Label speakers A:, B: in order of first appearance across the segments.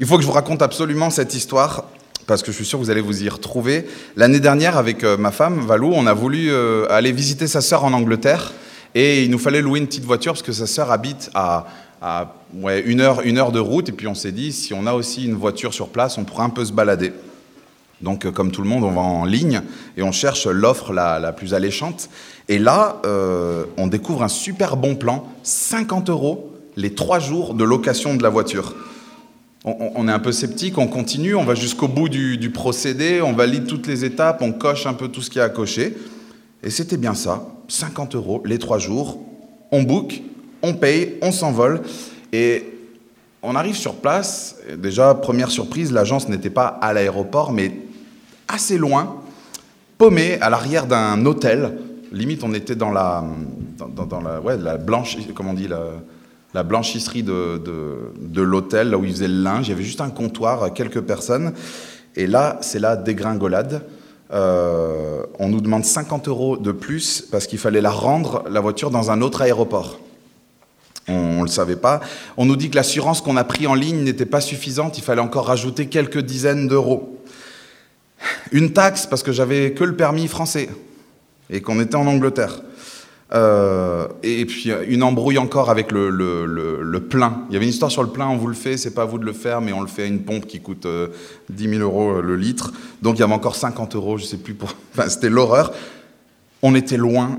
A: Il faut que je vous raconte absolument cette histoire parce que je suis sûr que vous allez vous y retrouver. L'année dernière, avec euh, ma femme, Valou, on a voulu euh, aller visiter sa sœur en Angleterre et il nous fallait louer une petite voiture parce que sa sœur habite à, une, heure, une heure de route et puis on s'est dit, si on a aussi une voiture sur place, on pourra un peu se balader. Donc, euh, comme tout le monde, on va en ligne et on cherche l'offre la, plus alléchante. Et là, on découvre un super bon plan, 50 euros les trois jours de location de la voiture on, est un peu sceptique, on continue, on va jusqu'au bout du, procédé, on valide toutes les étapes, on coche un peu tout ce qu'il y a à cocher. Et c'était bien ça, 50 euros les trois jours, on book, on paye, on s'envole. Et on arrive sur place, déjà, première surprise, l'agence n'était pas à l'aéroport, mais assez loin, paumé à l'arrière d'un hôtel. Limite, on était dans la, dans, la, ouais, la blanche, comment on dit, la, la blanchisserie de, de, l'hôtel, là où ils faisaient le linge. Il y avait juste un comptoir, quelques personnes. Et là, c'est la dégringolade. Euh, on nous demande 50 euros de plus parce qu'il fallait la rendre, la voiture, dans un autre aéroport. On ne le savait pas. On nous dit que l'assurance qu'on a pris en ligne n'était pas suffisante, il fallait encore rajouter quelques dizaines d'euros. Une taxe parce que j'avais que le permis français et qu'on était en Angleterre. Euh, et puis une embrouille encore avec le, le, plein. Il y avait une histoire sur le plein, on vous le fait, c'est pas à vous de le faire, mais on le fait à une pompe qui coûte 10 euh, 000 euros euh, le litre. Donc il y avait encore 50 euros, je sais plus pour. Enfin, c'était l'horreur. On était loin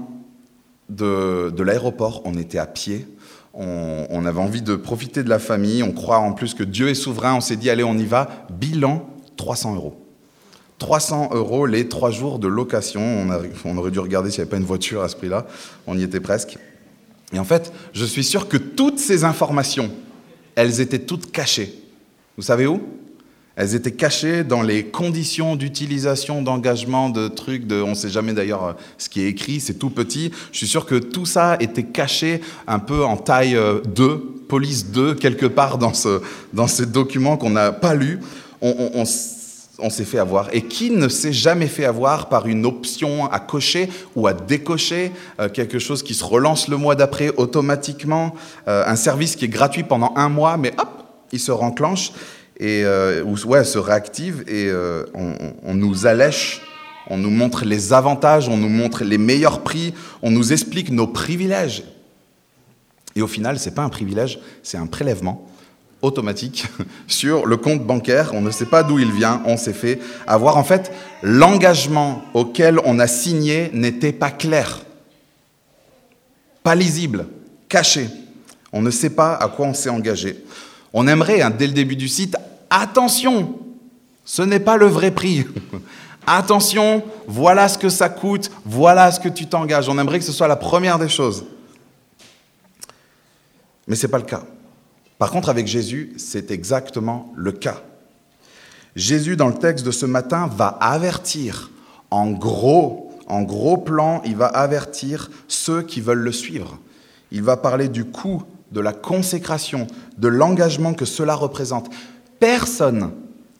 A: de, de l'aéroport, on était à pied. On, on, avait envie de profiter de la famille. On croit en plus que Dieu est souverain. On s'est dit, allez, on y va. Bilan 300 euros. 300 euros les trois jours de location. On, aurait dû regarder s'il n'y avait pas une voiture à ce prix-là. On y était presque. Et en fait, je suis sûr que toutes ces informations, elles étaient toutes cachées. Vous savez où? Elles étaient cachées dans les conditions d'utilisation, d'engagement, de trucs. De, on ne sait jamais d'ailleurs euh, ce qui est écrit, c'est tout petit. Je suis sûr que tout ça était caché un peu en taille 2, euh, police 2, quelque part dans, ce, dans ces documents qu'on n'a pas lus. On, on, on s'est fait avoir. Et qui ne s'est jamais fait avoir par une option à cocher ou à décocher, euh, quelque chose qui se relance le mois d'après automatiquement, euh, un service qui est gratuit pendant un mois, mais hop, il se renclenche et euh, ou ouais, se réactive et on, on, nous allèche. On nous montre les avantages, on nous montre les meilleurs prix, on nous explique nos privilèges. Et au final, ce n'est pas un privilège, c'est un prélèvement automatique sur le compte bancaire. On ne sait pas d'où il vient, on s'est fait avoir. En fait, l'engagement auquel on a signé n'était pas clair, pas lisible, caché. On ne sait pas à quoi on s'est engagé. On aimerait, hein, dès le début du site, attention, ce n'est pas le vrai prix. attention, voilà ce que ça coûte, voilà ce que tu t'engages. On aimerait que ce soit la première des choses. Mais ce n'est pas le cas. Par contre, avec Jésus, c'est exactement le cas. Jésus, dans le texte de ce matin, va avertir, en gros, en gros plan, il va avertir ceux qui veulent le suivre. Il va parler du coût, de la consécration, de l'engagement que cela représente. Personne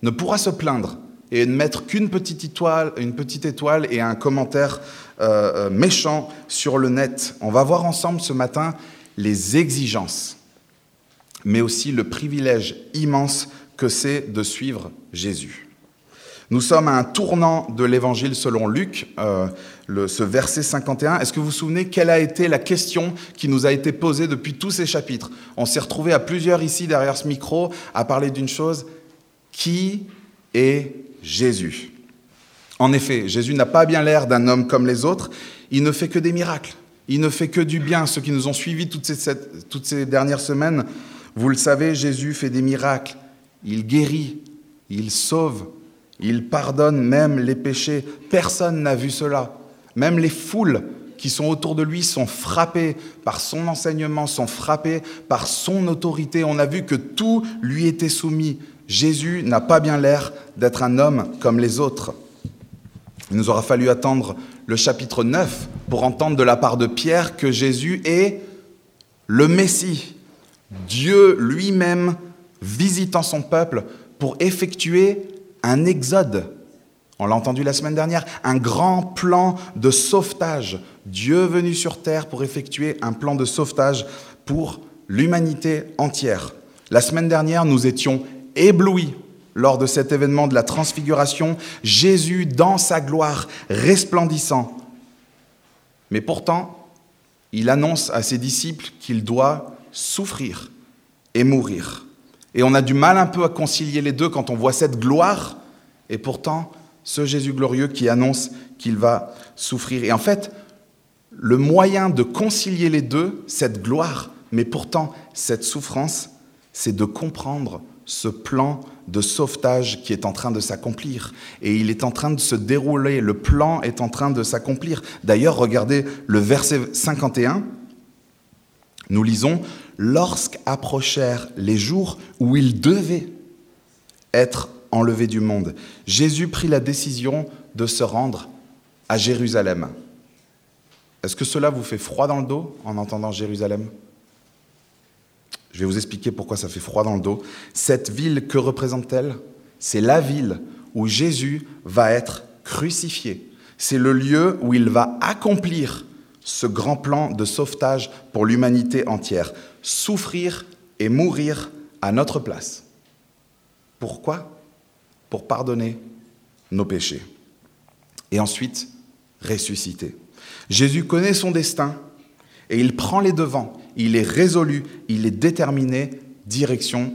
A: ne pourra se plaindre et ne mettre qu'une petite étoile, une petite étoile et un commentaire euh, euh, méchant sur le net. On va voir ensemble ce matin les exigences mais aussi le privilège immense que c'est de suivre Jésus. Nous sommes à un tournant de l'évangile selon Luc, euh, ce verset 51. Est-ce que vous vous souvenez quelle a été la question qui nous a été posée depuis tous ces chapitres? On s'est retrouvé à plusieurs ici derrière ce micro à parler d'une chose qui est Jésus? En effet, Jésus n'a pas bien l'air d'un homme comme les autres. Il ne fait que des miracles. Il ne fait que du bien. Ceux qui nous ont suivis toutes ces dernières semaines vous le savez, Jésus fait des miracles. Il guérit, il sauve, il pardonne même les péchés. Personne n'a vu cela. Même les foules qui sont autour de lui sont frappées par son enseignement, sont frappées par son autorité. On a vu que tout lui était soumis. Jésus n'a pas bien l'air d'être un homme comme les autres. Il nous aura fallu attendre le chapitre 9 pour entendre de la part de Pierre que Jésus est le Messie, Dieu lui-même visitant son peuple pour effectuer un exode. On l'a entendu la semaine dernière, un grand plan de sauvetage. Dieu venu sur terre pour effectuer un plan de sauvetage pour l'humanité entière. La semaine dernière, nous étions éblouis lors de cet événement de la transfiguration, Jésus dans sa gloire, resplendissant. Mais pourtant, il annonce à ses disciples qu'il doit souffrir et mourir. Et on a du mal un peu à concilier les deux quand on voit cette gloire et pourtant ce Jésus glorieux qui annonce qu'il va souffrir. Et en fait, le moyen de concilier les deux, cette gloire, mais pourtant cette souffrance, c'est de comprendre ce plan de sauvetage qui est en train de s'accomplir. Et il est en train de se dérouler, le plan est en train de s'accomplir. D'ailleurs, regardez le verset 51, nous lisons, Lorsqu'approchèrent les jours où il devait être enlevé du monde, Jésus prit la décision de se rendre à Jérusalem. Est-ce que cela vous fait froid dans le dos en entendant Jérusalem? Je vais vous expliquer pourquoi ça fait froid dans le dos. Cette ville, que représente-t-elle? C'est la ville où Jésus va être crucifié. C'est le lieu où il va accomplir ce grand plan de sauvetage pour l'humanité entière. Souffrir et mourir à notre place. Pourquoi? Pour pardonner nos péchés. Et ensuite, ressusciter. Jésus connaît son destin et il prend les devants. Il est résolu, il est déterminé, direction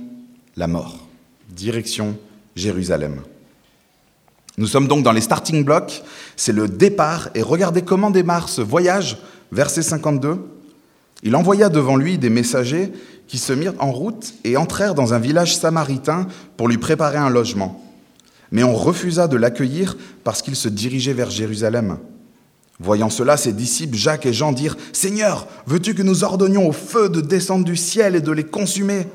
A: la mort, direction Jérusalem. Nous sommes donc dans les starting blocks, c'est le départ, et regardez comment démarre ce voyage, verset 52. Il envoya devant lui des messagers qui se mirent en route et entrèrent dans un village samaritain pour lui préparer un logement. Mais on refusa de l'accueillir parce qu'il se dirigeait vers Jérusalem. Voyant cela, ses disciples Jacques et Jean dirent, Seigneur, veux-tu que nous ordonnions au feu de descendre du ciel et de les consumer?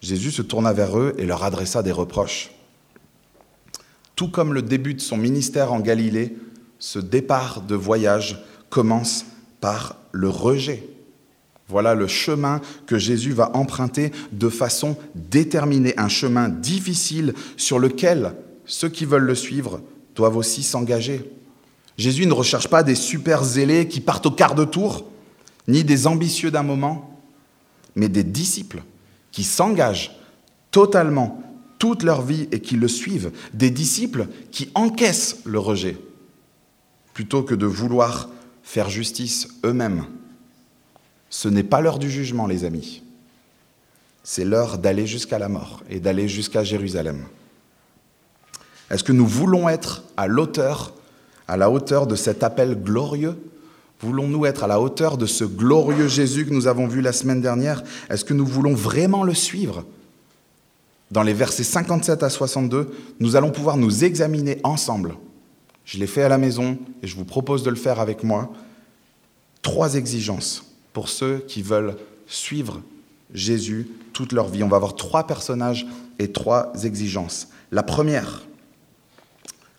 A: Jésus se tourna vers eux et leur adressa des reproches. Tout comme le début de son ministère en Galilée, ce départ de voyage commence par le rejet. Voilà le chemin que Jésus va emprunter de façon déterminée, un chemin difficile sur lequel ceux qui veulent le suivre doivent aussi s'engager. Jésus ne recherche pas des super zélés qui partent au quart de tour, ni des ambitieux d'un moment, mais des disciples qui s'engagent totalement toute leur vie et qui le suivent, des disciples qui encaissent le rejet, plutôt que de vouloir faire justice eux-mêmes. Ce n'est pas l'heure du jugement, les amis. C'est l'heure d'aller jusqu'à la mort et d'aller jusqu'à Jérusalem. Est-ce que nous voulons être à l'auteur à la hauteur de cet appel glorieux? Voulons-nous être à la hauteur de ce glorieux Jésus que nous avons vu la semaine dernière? Est-ce que nous voulons vraiment le suivre? Dans les versets 57 à 62, nous allons pouvoir nous examiner ensemble. Je l'ai fait à la maison et je vous propose de le faire avec moi. Trois exigences pour ceux qui veulent suivre Jésus toute leur vie. On va avoir trois personnages et trois exigences. La première,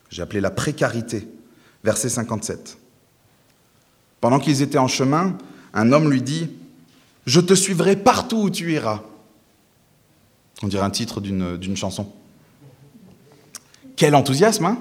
A: j'ai appelé la précarité verset 57. Pendant qu'ils étaient en chemin, un homme lui dit, Je te suivrai partout où tu iras. On dirait un titre d'une chanson. Quel enthousiasme, hein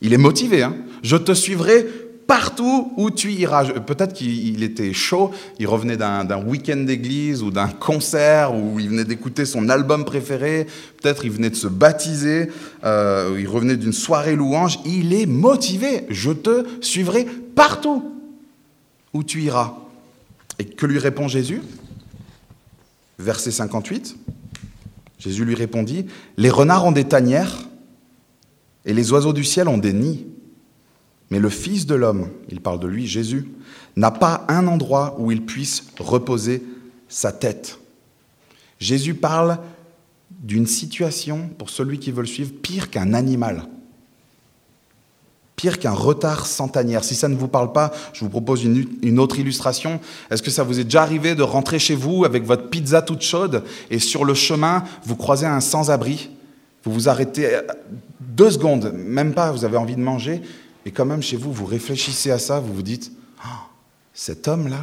A: Il est motivé, hein Je te suivrai partout où tu iras. Peut-être qu'il était chaud, il revenait d'un week-end d'église ou d'un concert où il venait d'écouter son album préféré, peut-être il venait de se baptiser, euh, il revenait d'une soirée louange. Il est motivé. Je te suivrai partout où tu iras. Et que lui répond Jésus? Verset 58. Jésus lui répondit, Les renards ont des tanières et les oiseaux du ciel ont des nids mais le Fils de l'homme, il parle de lui, Jésus, n'a pas un endroit où il puisse reposer sa tête. Jésus parle d'une situation, pour celui qui veut le suivre, pire qu'un animal, pire qu'un retard centenaire. Si ça ne vous parle pas, je vous propose une, autre illustration. Est-ce que ça vous est déjà arrivé de rentrer chez vous avec votre pizza toute chaude et sur le chemin, vous croisez un sans-abri Vous vous arrêtez deux secondes, même pas, vous avez envie de manger, et quand même, chez vous, vous réfléchissez à ça, vous vous dites, ah, cet homme-là,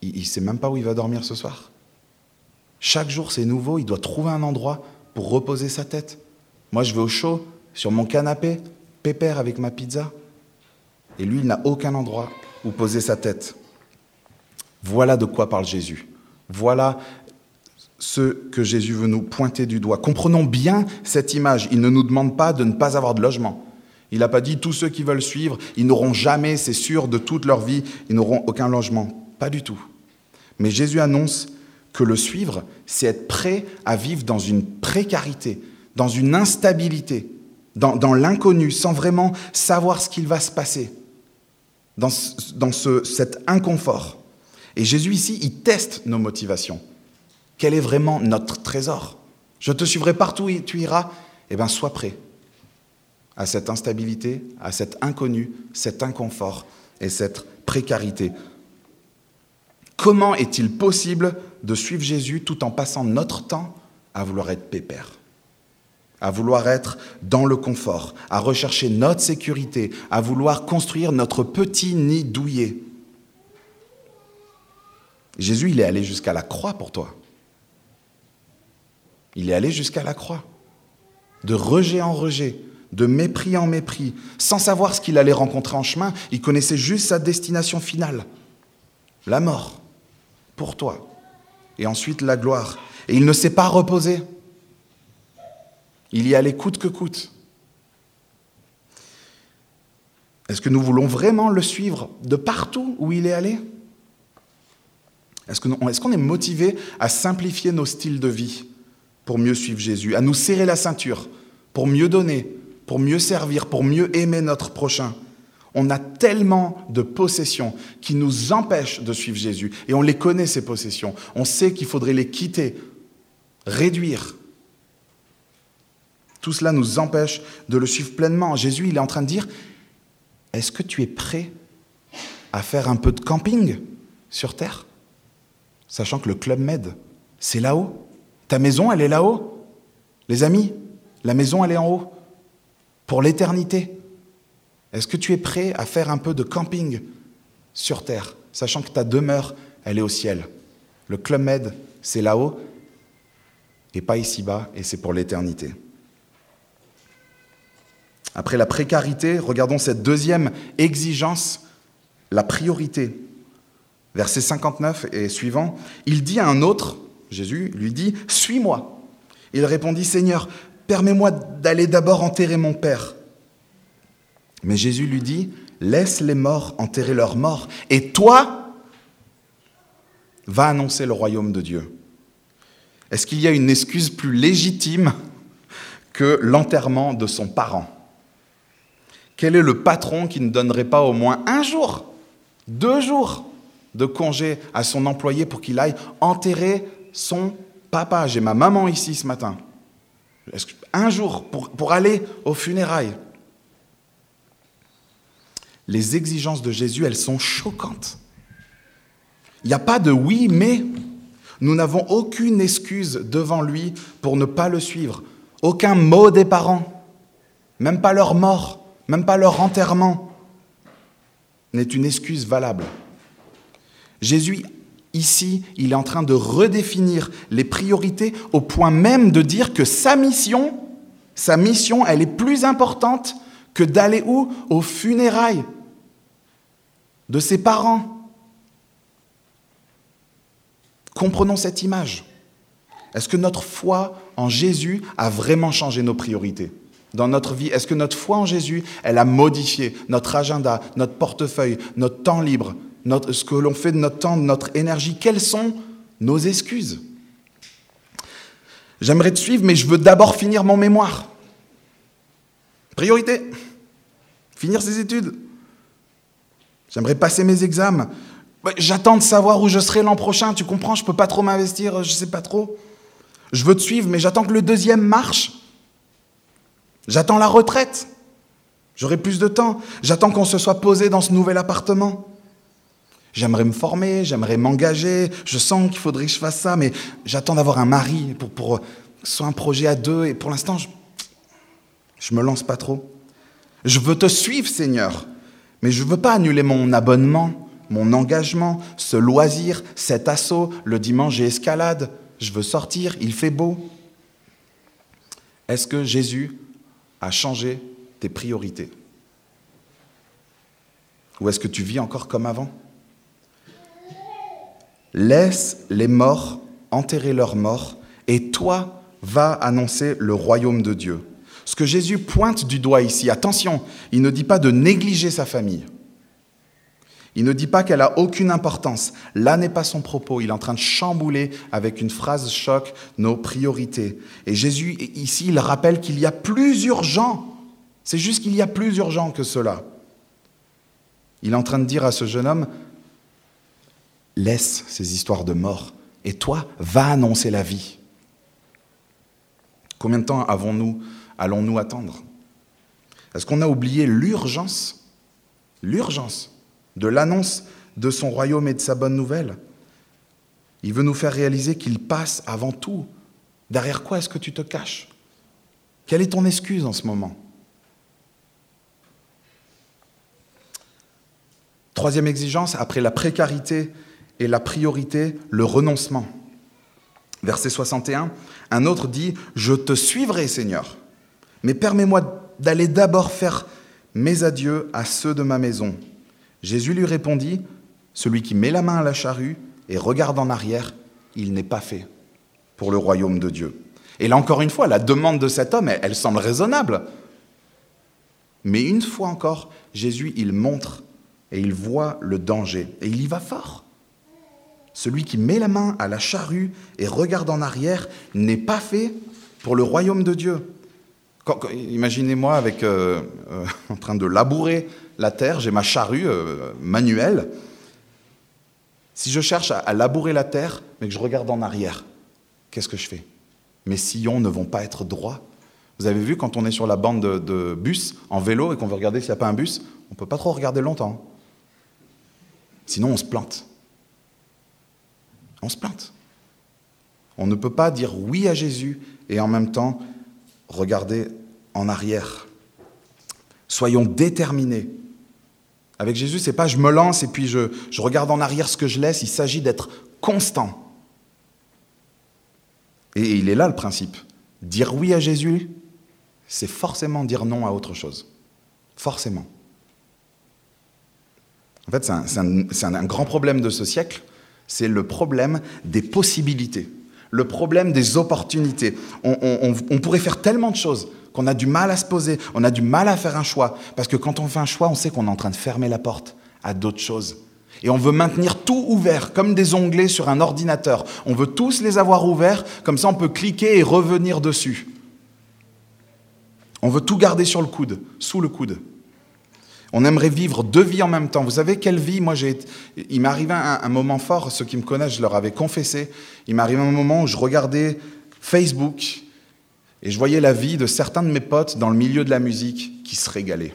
A: il ne sait même pas où il va dormir ce soir. Chaque jour, c'est nouveau, il doit trouver un endroit pour reposer sa tête. Moi, je vais au chaud, sur mon canapé, pépère avec ma pizza. Et lui, il n'a aucun endroit où poser sa tête. Voilà de quoi parle Jésus. Voilà ce que Jésus veut nous pointer du doigt. Comprenons bien cette image. Il ne nous demande pas de ne pas avoir de logement. Il n'a pas dit tous ceux qui veulent suivre, ils n'auront jamais, c'est sûr, de toute leur vie, ils n'auront aucun logement. Pas du tout. Mais Jésus annonce que le suivre, c'est être prêt à vivre dans une précarité, dans une instabilité, dans, l'inconnu, sans vraiment savoir ce qu'il va se passer, dans, dans ce, cet inconfort. Et Jésus ici, il teste nos motivations. Quel est vraiment notre trésor? Je te suivrai partout où tu iras. Eh bien, sois prêt à cette instabilité, à cet inconnu, cet inconfort et cette précarité. Comment est-il possible de suivre Jésus tout en passant notre temps à vouloir être pépère, à vouloir être dans le confort, à rechercher notre sécurité, à vouloir construire notre petit nid douillet Jésus, il est allé jusqu'à la croix pour toi. Il est allé jusqu'à la croix. De rejet en rejet, de mépris en mépris, sans savoir ce qu'il allait rencontrer en chemin, il connaissait juste sa destination finale, la mort, pour toi, et ensuite la gloire. Et il ne s'est pas reposé. Il y allait coûte que coûte. Est-ce que nous voulons vraiment le suivre de partout où il est allé? Est-ce qu'on est, motivé à simplifier nos styles de vie pour mieux suivre Jésus, à nous serrer la ceinture, pour mieux donner, pour mieux servir, pour mieux aimer notre prochain? On a tellement de possessions qui nous empêchent de suivre Jésus. Et on les connaît, ces possessions. On sait qu'il faudrait les quitter, réduire. Tout cela nous empêche de le suivre pleinement. Jésus, il est en train de dire, est-ce que tu es prêt à faire un peu de camping sur Terre? Sachant que le Club Med, c'est là-haut. Ta maison, elle est là-haut. Les amis, la maison, elle est en haut. Pour l'éternité. Est-ce que tu es prêt à faire un peu de camping sur terre, sachant que ta demeure, elle est au ciel? Le Club Med, c'est là-haut et pas ici-bas, et c'est pour l'éternité. Après la précarité, regardons cette deuxième exigence, la priorité. Verset 59 et suivant, il dit à un autre, Jésus lui dit, Suis-moi. Il répondit, Seigneur, permets-moi d'aller d'abord enterrer mon Père. Mais Jésus lui dit, Laisse les morts enterrer leurs morts, et toi, va annoncer le royaume de Dieu. Est-ce qu'il y a une excuse plus légitime que l'enterrement de son parent? Quel est le patron qui ne donnerait pas au moins un jour, deux jours de congé à son employé pour qu'il aille enterrer son papa? J'ai ma maman ici ce matin. Un jour pour, pour aller aux funérailles. Les exigences de Jésus, elles sont choquantes. Il n'y a pas de oui, mais nous n'avons aucune excuse devant lui pour ne pas le suivre. Aucun mot des parents, même pas leur mort, même pas leur enterrement, n'est une excuse valable. Jésus Ici, il est en train de redéfinir les priorités au point même de dire que sa mission, sa mission, elle est plus importante que d'aller où? Aux funérailles de ses parents. Comprenons cette image. Est-ce que notre foi en Jésus a vraiment changé nos priorités? Dans notre vie? Est-ce que notre foi en Jésus, elle a modifié notre agenda, notre portefeuille, notre temps libre, ce que l'on fait de notre temps, de notre énergie, quelles sont nos excuses? J'aimerais te suivre, mais je veux d'abord finir mon mémoire. Priorité. Finir ses études. J'aimerais passer mes examens. J'attends de savoir où je serai l'an prochain. Tu comprends Je ne peux pas trop m'investir, je ne sais pas trop. Je veux te suivre, mais j'attends que le deuxième marche. J'attends la retraite. J'aurai plus de temps. J'attends qu'on se soit posé dans ce nouvel appartement. J'aimerais me former, j'aimerais m'engager, je sens qu'il faudrait que je fasse ça, mais j'attends d'avoir un mari pour, pour ce soit un projet à deux, et pour l'instant, je ne me lance pas trop. Je veux te suivre, Seigneur, mais je veux pas annuler mon abonnement, mon engagement, ce loisir, cet assaut, le dimanche j'ai escalade, je veux sortir, il fait beau. Est-ce que Jésus a changé tes priorités Ou est-ce que tu vis encore comme avant? Laisse les morts enterrer leurs morts, et toi, va annoncer le royaume de Dieu. Ce que Jésus pointe du doigt ici, attention, il ne dit pas de négliger sa famille. Il ne dit pas qu'elle a aucune importance. Là n'est pas son propos. Il est en train de chambouler avec une phrase choc nos priorités. Et Jésus, ici, il rappelle qu'il y a plus urgent. C'est juste qu'il y a plus urgent que cela. Il est en train de dire à ce jeune homme, laisse ces histoires de mort et toi, va annoncer la vie. Combien de temps avons-nous, allons-nous attendre? Est-ce qu'on a oublié l'urgence? L'urgence de l'annonce de son royaume et de sa bonne nouvelle. Il veut nous faire réaliser qu'il passe avant tout. Derrière quoi est-ce que tu te caches? Quelle est ton excuse en ce moment? Troisième exigence, après la précarité et la priorité, le renoncement. Verset 61, un autre dit, Je te suivrai Seigneur, mais permets-moi d'aller d'abord faire mes adieux à ceux de ma maison. Jésus lui répondit, Celui qui met la main à la charrue et regarde en arrière, il n'est pas fait pour le royaume de Dieu. Et là encore une fois, la demande de cet homme, elle, semble raisonnable. Mais une fois encore, Jésus, il montre et il voit le danger. Et il y va fort. Celui qui met la main à la charrue et regarde en arrière n'est pas fait pour le royaume de Dieu. Imaginez-moi euh, euh, en train de labourer la terre, j'ai ma charrue euh, manuelle. Si je cherche à, labourer la terre, mais que je regarde en arrière, qu'est-ce que je fais? Mes sillons ne vont pas être droits. Vous avez vu quand on est sur la bande de, bus en vélo et qu'on veut regarder s'il n'y a pas un bus, on ne peut pas trop regarder longtemps. Sinon, on se plante. On se plante. On ne peut pas dire oui à Jésus et en même temps regarder en arrière. Soyons déterminés avec Jésus, c'est pas je me lance et puis je, je regarde en arrière ce que je laisse. Il s'agit d'être constant. Et il est là le principe. Dire oui à Jésus, c'est forcément dire non à autre chose. Forcément. En fait, c'est un, un, grand problème de ce siècle. C'est le problème des possibilités, le problème des opportunités. On, pourrait faire tellement de choses qu'on a du mal à se poser, on a du mal à faire un choix. Parce que quand on fait un choix, on sait qu'on est en train de fermer la porte à d'autres choses. Et on veut maintenir tout ouvert, comme des onglets sur un ordinateur. On veut tous les avoir ouverts, comme ça on peut cliquer et revenir dessus. On veut tout garder sur le coude, sous le coude. On aimerait vivre deux vies en même temps. Vous savez quelle vie Moi, il m'est arrivé un, un, moment fort. Ceux qui me connaissent, je leur avais confessé. Il m'est arrivé un moment où je regardais Facebook et je voyais la vie de certains de mes potes dans le milieu de la musique qui se régalaient.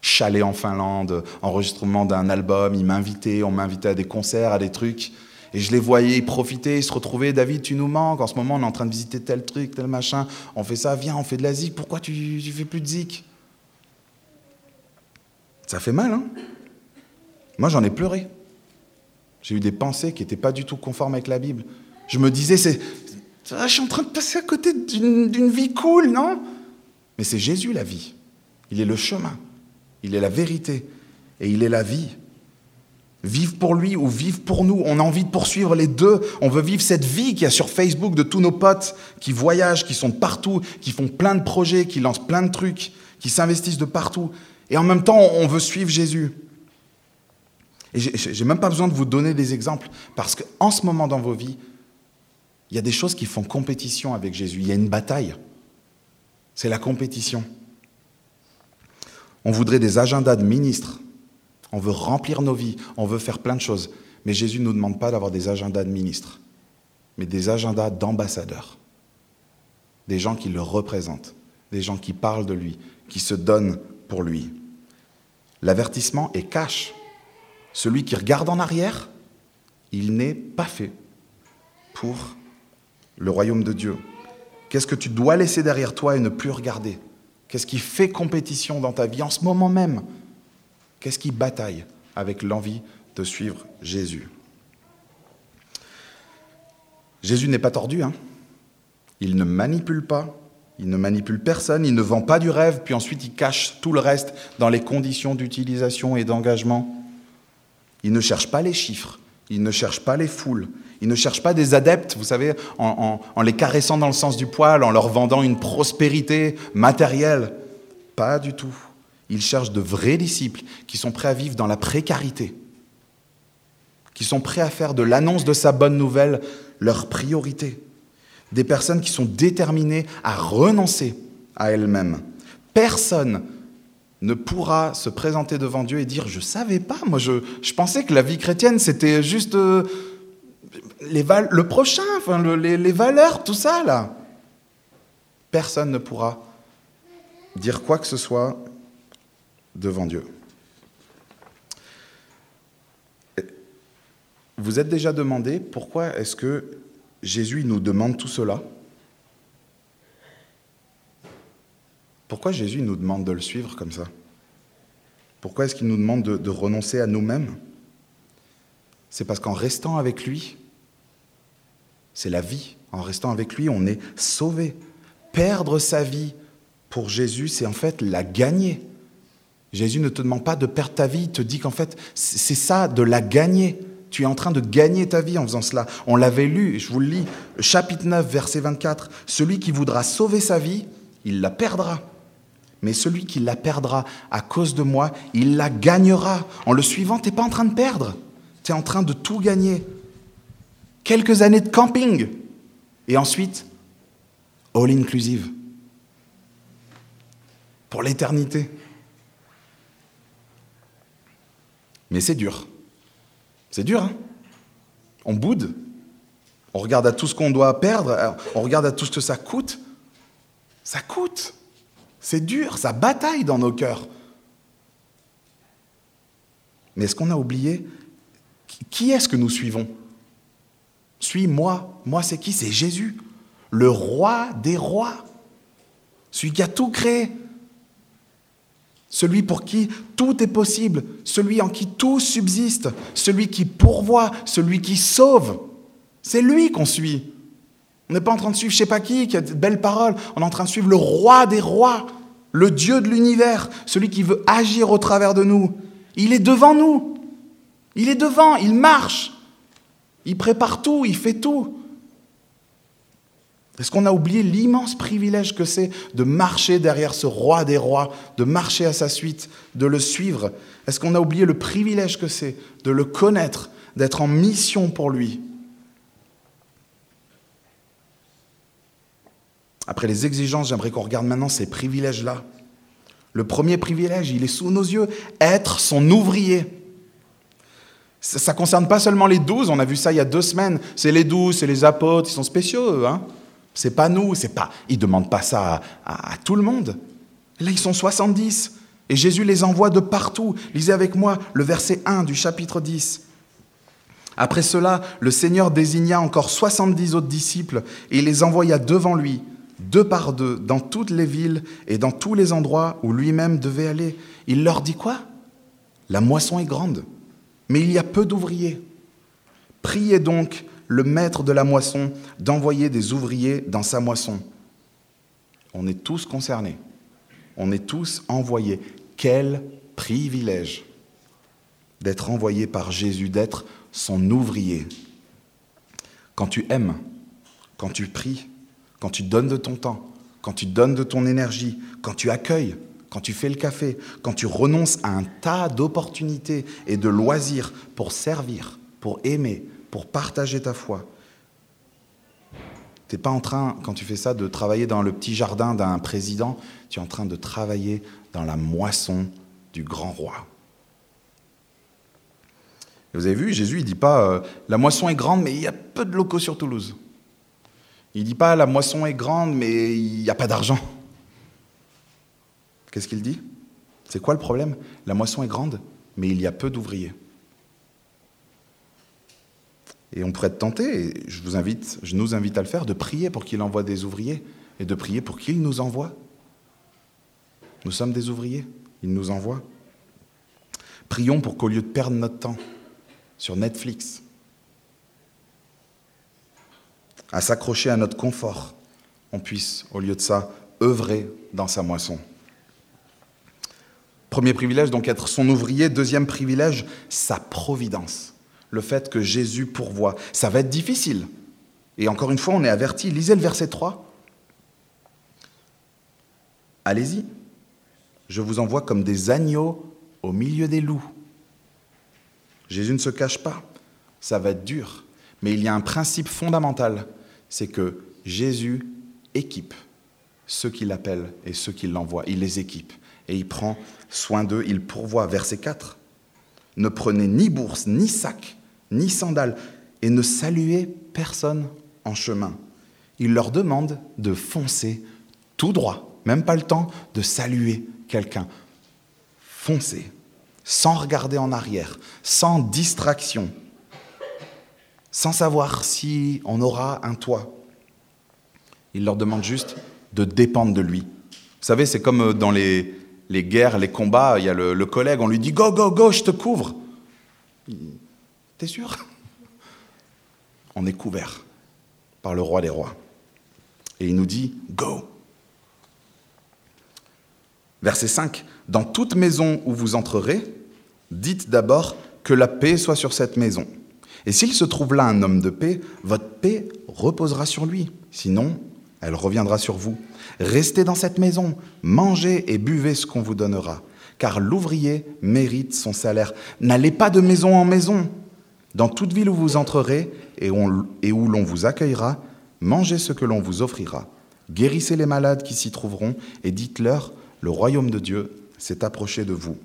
A: Chalet en Finlande, enregistrement d'un album, ils m'invitaient, on m'invitait à des concerts, à des trucs. Et je les voyais profiter, se retrouver. David, tu nous manques. En ce moment, on est en train de visiter tel truc, tel machin. On fait ça, viens, on fait de la zik. Pourquoi tu, ne fais plus de zik? Ça fait mal, hein? Moi, j'en ai pleuré. J'ai eu des pensées qui n'étaient pas du tout conformes avec la Bible. Je me disais, c'est, je suis en train de passer à côté d'une vie cool, non? Mais c'est Jésus la vie. Il est le chemin, il est la vérité et il est la vie. Vive pour lui ou vive pour nous. On a envie de poursuivre les deux. On veut vivre cette vie qu'il y a sur Facebook de tous nos potes qui voyagent, qui sont partout, qui font plein de projets, qui lancent plein de trucs, qui s'investissent de partout. Et en même temps, on veut suivre Jésus. Et j'ai même pas besoin de vous donner des exemples parce qu'en ce moment dans vos vies, il y a des choses qui font compétition avec Jésus. Il y a une bataille. C'est la compétition. On voudrait des agendas de ministres. On veut remplir nos vies. On veut faire plein de choses. Mais Jésus ne nous demande pas d'avoir des agendas de ministres, mais des agendas d'ambassadeurs. Des gens qui le représentent. Des gens qui parlent de lui, qui se donnent pour lui. L'avertissement est cash. Celui qui regarde en arrière, il n'est pas fait pour le royaume de Dieu Qu'est-ce que tu dois laisser derrière toi et ne plus regarder? Qu'est-ce qui fait compétition dans ta vie en ce moment même? Qu'est-ce qui bataille avec l'envie de suivre Jésus? Jésus n'est pas tordu. Hein il ne manipule pas, il ne manipule personne, il ne vend pas du rêve, puis ensuite il cache tout le reste dans les conditions d'utilisation et d'engagement. Il ne cherche pas les chiffres, Il ne cherche pas les foules. Il ne cherche pas des adeptes, vous savez, en, les caressant dans le sens du poil, en leur vendant une prospérité matérielle. Pas du tout. Il cherche de vrais disciples qui sont prêts à vivre dans la précarité, qui sont prêts à faire de l'annonce de sa bonne nouvelle leur priorité. Des personnes qui sont déterminées à renoncer à elles-mêmes. Personne ne pourra se présenter devant Dieu et dire Je savais pas, moi je, pensais que la vie chrétienne c'était juste euh, le prochain, enfin, les, les valeurs, tout ça là. Personne ne pourra dire quoi que ce soit devant Dieu. Vous êtes déjà demandé pourquoi est-ce que Jésus nous demande tout cela? Pourquoi Jésus nous demande de le suivre comme ça? Pourquoi est-ce qu'il nous demande de, de renoncer à nous-mêmes? C'est parce qu'en restant avec lui, c'est la vie. En restant avec lui, on est sauvé. Perdre sa vie pour Jésus, c'est en fait la gagner. Jésus ne te demande pas de perdre ta vie, il te dit qu'en fait, c'est ça, de la gagner. Tu es en train de gagner ta vie en faisant cela. On l'avait lu, je vous le lis, chapitre 9, verset 24. Celui qui voudra sauver sa vie, il la perdra. Mais celui qui la perdra à cause de moi, il la gagnera. En le suivant, tu n'es pas en train de perdre. Tu es en train de tout gagner. Quelques années de camping. Et ensuite, all inclusive. Pour l'éternité. Mais c'est dur. C'est dur, hein On boude. On regarde à tout ce qu'on doit perdre, on regarde à tout ce que ça coûte. Ça coûte. C'est dur, ça bataille dans nos cœurs. Mais est-ce qu'on a oublié qui est-ce que nous suivons? Suis-moi. Moi, c'est qui? C'est Jésus, le roi des rois, celui qui a tout créé, celui pour qui tout est possible, celui en qui tout subsiste, celui qui pourvoit, celui qui sauve. C'est lui qu'on suit. On n'est pas en train de suivre je sais pas qui, qui a de belles paroles, on est en train de suivre le roi des rois, le Dieu de l'univers, celui qui veut agir au travers de nous. Il est devant nous. Il est devant, il marche. Il prépare tout, il fait tout. Est-ce qu'on a oublié l'immense privilège que c'est de marcher derrière ce roi des rois, de marcher à sa suite, de le suivre? Est-ce qu'on a oublié le privilège que c'est de le connaître, d'être en mission pour lui? Après les exigences, j'aimerais qu'on regarde maintenant ces privilèges-là. Le premier privilège, il est sous nos yeux, être son ouvrier. Ça ne concerne pas seulement les douze, on a vu ça il y a deux semaines. C'est les douze, c'est les apôtres, ils sont spéciaux. Hein c'est pas nous, c'est pas. Ils demandent pas ça à, tout le monde. Là, ils sont 70 et Jésus les envoie de partout. Lisez avec moi le verset 1 du chapitre 10. Après cela, le Seigneur désigna encore 70 autres disciples et les envoya devant lui, deux par deux, dans toutes les villes et dans tous les endroits où lui-même devait aller. Il leur dit quoi? La moisson est grande, mais il y a peu d'ouvriers. Priez donc le maître de la moisson d'envoyer des ouvriers dans sa moisson. On est tous concernés. On est tous envoyés. Quel privilège d'être envoyé par Jésus, d'être son ouvrier. Quand tu aimes, quand tu pries, quand tu donnes de ton temps, quand tu donnes de ton énergie, quand tu accueilles, quand tu fais le café, quand tu renonces à un tas d'opportunités et de loisirs pour servir, pour aimer, pour partager ta foi. Tu n'es pas en train, quand tu fais ça, de travailler dans le petit jardin d'un président, tu es en train de travailler dans la moisson du grand roi. vous avez vu, Jésus, il ne dit pas euh, la moisson est grande, mais il y a peu de locaux sur Toulouse. Il ne dit pas la moisson est grande, mais il n'y a pas d'argent. Qu'est-ce qu'il dit? C'est quoi le problème? La moisson est grande, mais il y a peu d'ouvriers. Et on pourrait être tenté, et je vous invite, je nous invite à le faire, de prier pour qu'il envoie des ouvriers et de prier pour qu'il nous envoie. Nous sommes des ouvriers, il nous envoie. Prions pour qu'au lieu de perdre notre temps sur Netflix, à s'accrocher à notre confort, on puisse, au lieu de ça, œuvrer dans sa moisson. Premier privilège, donc être son ouvrier. Deuxième privilège, sa providence le fait que Jésus pourvoit. Ça va être difficile. Et encore une fois, on est averti. Lisez le verset 3. Allez-y. Je vous envoie comme des agneaux au milieu des loups. Jésus ne se cache pas. Ça va être dur. Mais il y a un principe fondamental, c'est que Jésus équipe ceux qui l'appellent et ceux qui l'envoient. Il les équipe et il prend soin d'eux, il pourvoit. Verset 4. Ne prenez ni bourse, ni sac, ni sandales, et ne saluez personne en chemin. Il leur demande de foncer tout droit, même pas le temps de saluer quelqu'un. Foncez, sans regarder en arrière, sans distraction, sans savoir si on aura un toit. Il leur demande juste de dépendre de lui. Vous savez, c'est comme euh, dans les, les guerres, les combats, il y a le, collègue, on lui dit Go, go, go, je te couvre. T'es sûr? On est couvert par le roi des rois. Et il nous dit Go. Verset 5 Dans toute maison où vous entrerez, dites d'abord que la paix soit sur cette maison. Et s'il se trouve là un homme de paix, votre paix reposera sur lui. Sinon, elle reviendra sur vous. Restez dans cette maison, mangez et buvez ce qu'on vous donnera, car l'ouvrier mérite son salaire. N'allez pas de maison en maison. Dans toute ville où vous entrerez et où l'on vous accueillera, mangez ce que l'on vous offrira. Guérissez les malades qui s'y trouveront et dites-leur, le royaume de Dieu s'est approché de vous.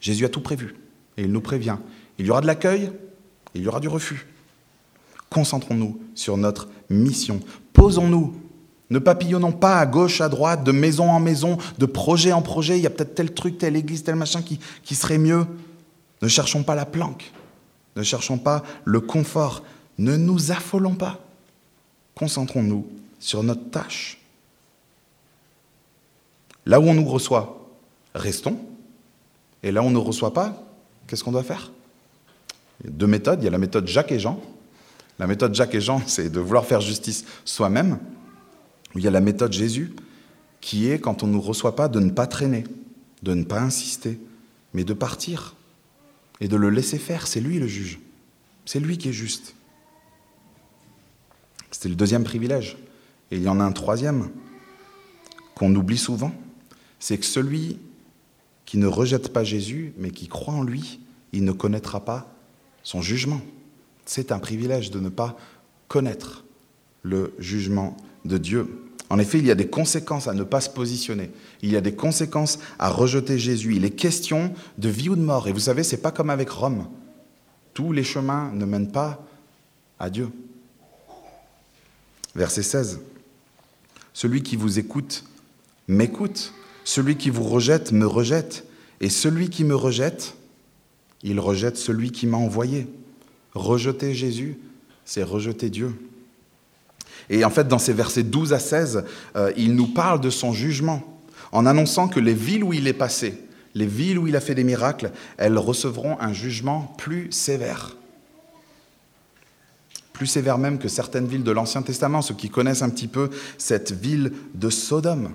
A: Jésus a tout prévu et il nous prévient. Il y aura de l'accueil, il y aura du refus. Concentrons-nous sur notre mission. Posons-nous. Ne papillonnons pas à gauche, à droite, de maison en maison, de projet en projet. Il y a peut-être tel truc, telle église, tel machin qui, qui serait mieux. Ne cherchons pas la planque. Ne cherchons pas le confort. Ne nous affolons pas. Concentrons-nous sur notre tâche. Là où on nous reçoit, restons. Et là où on ne reçoit pas, qu'est-ce qu'on doit faire? Il y a deux méthodes. Il y a la méthode Jacques et Jean. La méthode Jacques et Jean, c'est de vouloir faire justice soi-même. Il y a la méthode Jésus, qui est, quand on ne nous reçoit pas, de ne pas traîner, de ne pas insister, mais de partir et de le laisser faire. C'est lui le juge. C'est lui qui est juste. C'était le deuxième privilège. Et il y en a un troisième qu'on oublie souvent, c'est que celui qui ne rejette pas Jésus, mais qui croit en lui, il ne connaîtra pas son jugement. C'est un privilège de ne pas connaître le jugement de Dieu. En effet, il y a des conséquences à ne pas se positionner. Il y a des conséquences à rejeter Jésus. Il est question de vie ou de mort. Et vous savez, c'est pas comme avec Rome. Tous les chemins ne mènent pas à Dieu. Verset 16. Celui qui vous écoute m'écoute. Celui qui vous rejette me rejette. Et celui qui me rejette, il rejette celui qui m'a envoyé. Rejeter Jésus, c'est rejeter Dieu. Et en fait, dans ces versets 12 à 16, euh, il nous parle de son jugement, en annonçant que les villes où il est passé, les villes où il a fait des miracles, elles recevront un jugement plus sévère. Plus sévère même que certaines villes de l'Ancien Testament, ceux qui connaissent un petit peu cette ville de Sodome.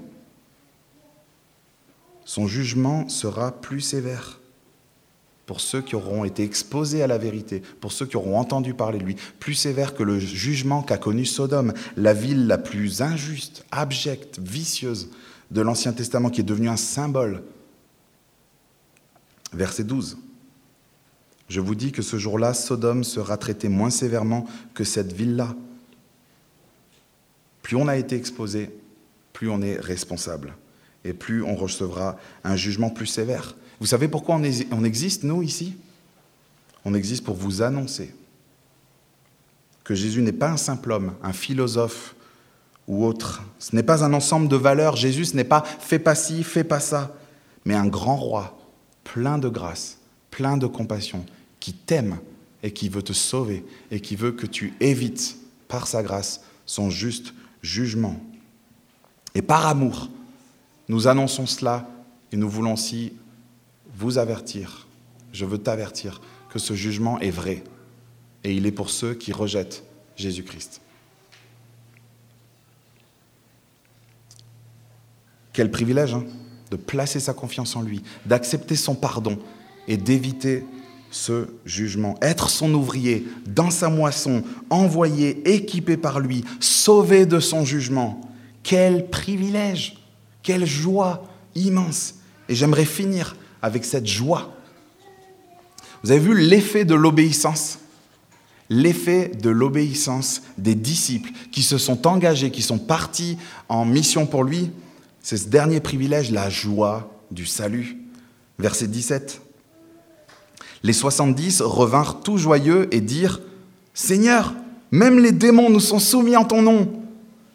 A: Son jugement sera plus sévère pour ceux qui auront été exposés à la vérité, pour ceux qui auront entendu parler de lui, plus sévère que le jugement qu'a connu Sodome, la ville la plus injuste, abjecte, vicieuse de l'Ancien Testament, qui est devenue un symbole. Verset 12. Je vous dis que ce jour-là, Sodome sera traité moins sévèrement que cette ville-là. Plus on a été exposé, plus on est responsable, et plus on recevra un jugement plus sévère. Vous savez pourquoi on existe, nous, ici? On existe pour vous annoncer que Jésus n'est pas un simple homme, un philosophe ou autre. Ce n'est pas un ensemble de valeurs. Jésus, ce n'est pas fais pas ci, fais pas ça, mais un grand roi, plein de grâce, plein de compassion, qui t'aime et qui veut te sauver et qui veut que tu évites, par sa grâce, son juste jugement. Et par amour, nous annonçons cela et nous voulons aussi vous avertir, je veux t'avertir que ce jugement est vrai et il est pour ceux qui rejettent Jésus-Christ. Quel privilège hein, de placer sa confiance en lui, d'accepter son pardon et d'éviter ce jugement, être son ouvrier dans sa moisson, envoyé, équipé par lui, sauvé de son jugement. Quel privilège, quelle joie immense. Et j'aimerais finir avec cette joie. Vous avez vu l'effet de l'obéissance? L'effet de l'obéissance des disciples qui se sont engagés, qui sont partis en mission pour lui, c'est ce dernier privilège, la joie du salut. Verset 17. Les 70 revinrent tout joyeux et dirent, Seigneur, même les démons nous sont soumis en ton nom.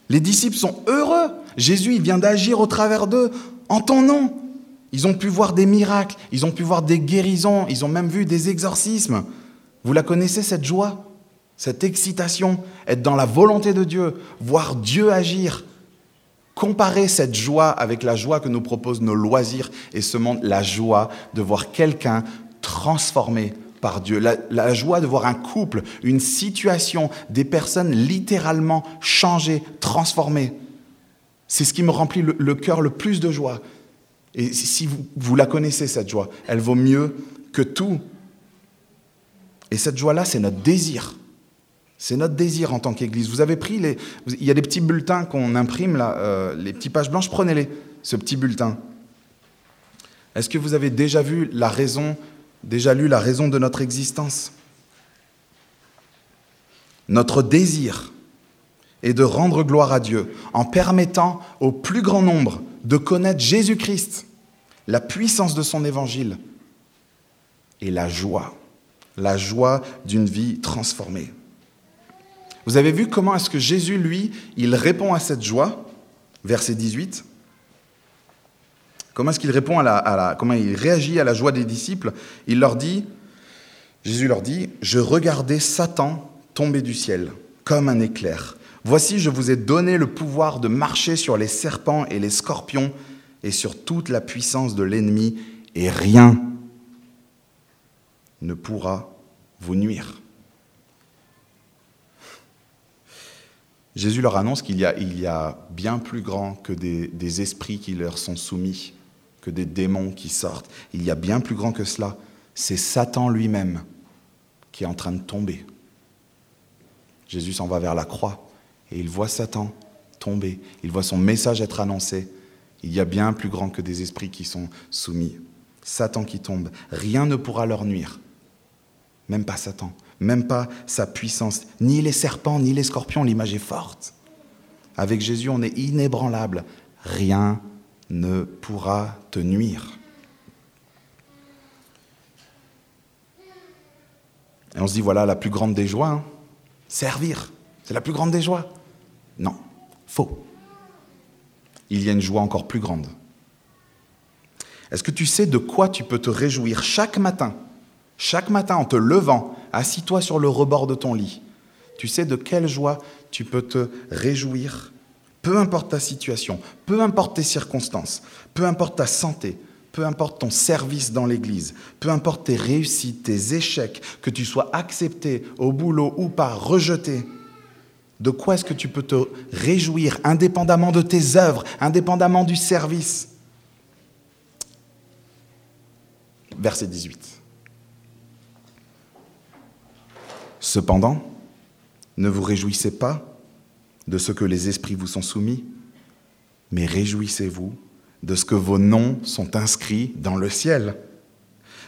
A: Les disciples sont heureux. Jésus il vient d'agir au travers d'eux en ton nom. Ils ont pu voir des miracles, ils ont pu voir des guérisons, ils ont même vu des exorcismes. Vous la connaissez, cette joie, cette excitation, être dans la volonté de Dieu, voir Dieu agir. Comparez cette joie avec la joie que nous proposent nos loisirs et ce monde, la joie de voir quelqu'un transformé par Dieu, la, joie de voir un couple, une situation, des personnes littéralement changées, transformées. C'est ce qui me remplit le, cœur le plus de joie. Et si vous, la connaissez, cette joie, elle vaut mieux que tout. Et cette joie-là, c'est notre désir. C'est notre désir en tant qu'Église. Vous avez pris les... Il y a des petits bulletins qu'on imprime là, euh, les petites pages blanches, prenez-les, ce petit bulletin. Est-ce que vous avez déjà vu la raison déjà lu la raison de notre existence? Notre désir est de rendre gloire à Dieu en permettant au plus grand nombre de connaître Jésus-Christ, la puissance de son évangile et la joie, la joie d'une vie transformée. Vous avez vu comment est-ce que Jésus, lui, il répond à cette joie Verset 18. Comment est-ce qu'il répond à la, comment il réagit à la joie des disciples? Il leur dit, Jésus leur dit, je regardais Satan tomber du ciel comme un éclair. Voici, je vous ai donné le pouvoir de marcher sur les serpents et les scorpions et sur toute la puissance de l'ennemi, et rien ne pourra vous nuire. Jésus leur annonce qu'il y, a bien plus grand que des esprits qui leur sont soumis que des démons qui sortent. Il y a bien plus grand que cela. C'est Satan lui-même qui est en train de tomber. Jésus s'en va vers la croix et il voit Satan tomber. Il voit son message être annoncé. Il y a bien plus grand que des esprits qui sont soumis. Satan qui tombe. Rien ne pourra leur nuire. Même pas Satan. Même pas sa puissance. Ni les serpents, ni les scorpions. L'image est forte. Avec Jésus, on est inébranlable. Rien ne pourra te nuire. Et on se dit, voilà la plus grande des joies, hein. servir, c'est la plus grande des joies. Non, faux. Il y a une joie encore plus grande. Est-ce que tu sais de quoi tu peux te réjouir chaque matin Chaque matin en te levant, assis-toi sur le rebord de ton lit? Tu sais de quelle joie tu peux te réjouir? Peu importe ta situation, peu importe tes circonstances, peu importe ta santé, peu importe ton service dans l'Église, peu importe tes réussites, tes échecs, que tu sois accepté au boulot ou pas, rejeté, de quoi est-ce que tu peux te réjouir indépendamment de tes œuvres, indépendamment du service? Verset 18. Cependant, ne vous réjouissez pas de ce que les esprits vous sont soumis, mais réjouissez-vous de ce que vos noms sont inscrits dans le ciel.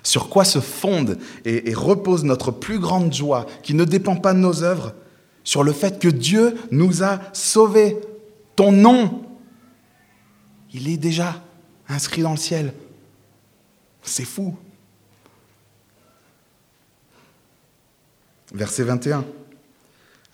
A: Sur quoi se fonde et, repose notre plus grande joie, qui ne dépend pas de nos œuvres, sur le fait que Dieu nous a sauvés. Ton nom, il est déjà inscrit dans le ciel. C'est fou. Verset 21.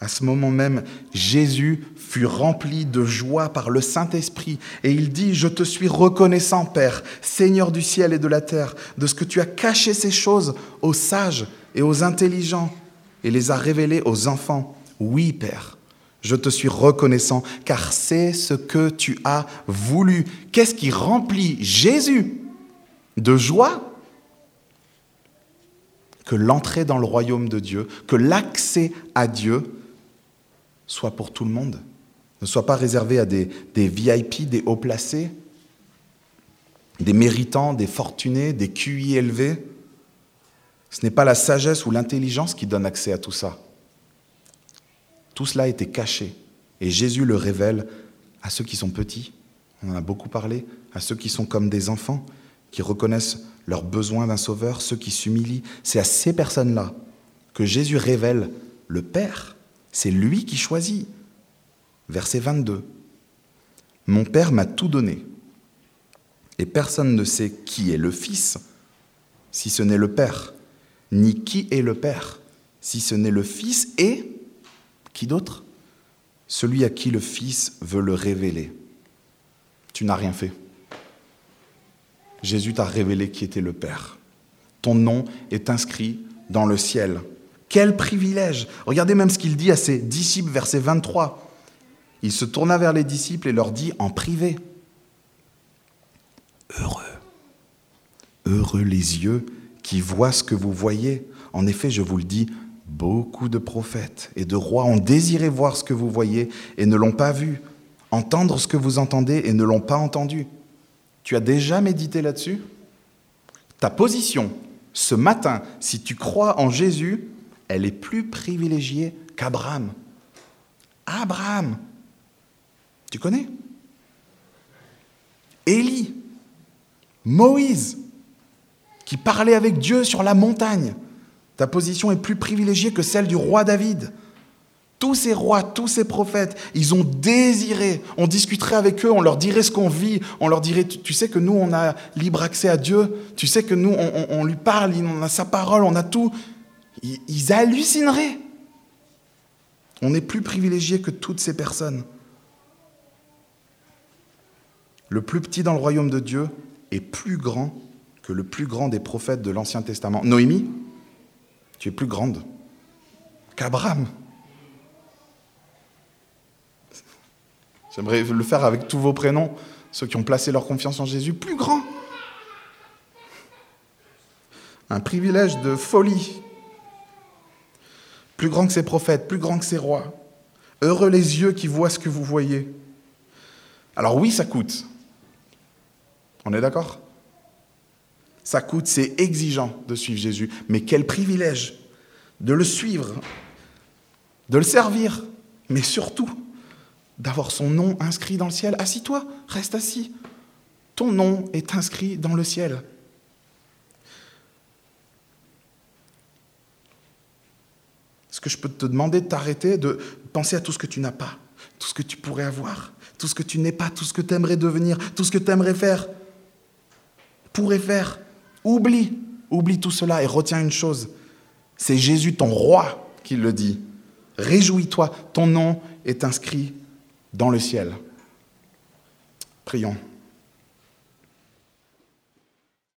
A: À ce moment même, Jésus fut rempli de joie par le Saint-Esprit et il dit, je te suis reconnaissant, Père, Seigneur du ciel et de la terre, de ce que tu as caché ces choses aux sages et aux intelligents et les as révélées aux enfants. Oui, Père, je te suis reconnaissant car c'est ce que tu as voulu. Qu'est-ce qui remplit Jésus de joie que l'entrée dans le royaume de Dieu, que l'accès à Dieu soit pour tout le monde, ne soit pas réservé à des, VIP, des hauts placés, des méritants, des fortunés, des QI élevés. Ce n'est pas la sagesse ou l'intelligence qui donne accès à tout ça. Tout cela était caché. Et Jésus le révèle à ceux qui sont petits, on en a beaucoup parlé, à ceux qui sont comme des enfants, qui reconnaissent leur besoin d'un sauveur, ceux qui s'humilient. C'est à ces personnes-là que Jésus révèle le Père. C'est lui qui choisit. Verset 22. Mon Père m'a tout donné. Et personne ne sait qui est le Fils si ce n'est le Père, ni qui est le Père si ce n'est le Fils et qui d'autre? Celui à qui le Fils veut le révéler. Tu n'as rien fait. Jésus t'a révélé qui était le Père. Ton nom est inscrit dans le ciel. Quel privilège Regardez même ce qu'il dit à ses disciples, verset 23. Il se tourna vers les disciples et leur dit en privé, Heureux, heureux les yeux qui voient ce que vous voyez. En effet, je vous le dis, beaucoup de prophètes et de rois ont désiré voir ce que vous voyez et ne l'ont pas vu, entendre ce que vous entendez et ne l'ont pas entendu. Tu as déjà médité là-dessus? Ta position, ce matin, si tu crois en Jésus, elle est plus privilégiée qu'Abraham. Abraham, tu connais? Élie, Moïse, qui parlait avec Dieu sur la montagne. Ta position est plus privilégiée que celle du roi David. Tous ces rois, tous ces prophètes, ils ont désiré, on discuterait avec eux, on leur dirait ce qu'on vit, on leur dirait, tu, sais que nous, on a libre accès à Dieu, tu sais que nous, on, lui parle, on a sa parole, on a tout. Ils, ils hallucineraient. On est plus privilégié que toutes ces personnes. Le plus petit dans le royaume de Dieu est plus grand que le plus grand des prophètes de l'Ancien Testament. Noémie, tu es plus grande qu'Abraham. J'aimerais le faire avec tous vos prénoms, ceux qui ont placé leur confiance en Jésus, plus grand. Un privilège de folie. Plus grand que ces prophètes, plus grand que ces rois. Heureux les yeux qui voient ce que vous voyez. Alors oui, ça coûte. On est d'accord? Ça coûte, c'est exigeant de suivre Jésus. Mais quel privilège de le suivre, de le servir, mais surtout d'avoir son nom inscrit dans le ciel. Assis-toi, reste assis. Ton nom est inscrit dans le ciel. Est-ce que je peux te demander de t'arrêter, de penser à tout ce que tu n'as pas, tout ce que tu pourrais avoir, tout ce que tu n'es pas, tout ce que tu aimerais devenir, tout ce que tu aimerais faire, pourrais faire Oublie, oublie tout cela et retiens une chose. C'est Jésus, ton roi, qui le dit. Réjouis-toi, ton nom est inscrit dans le ciel. Prions.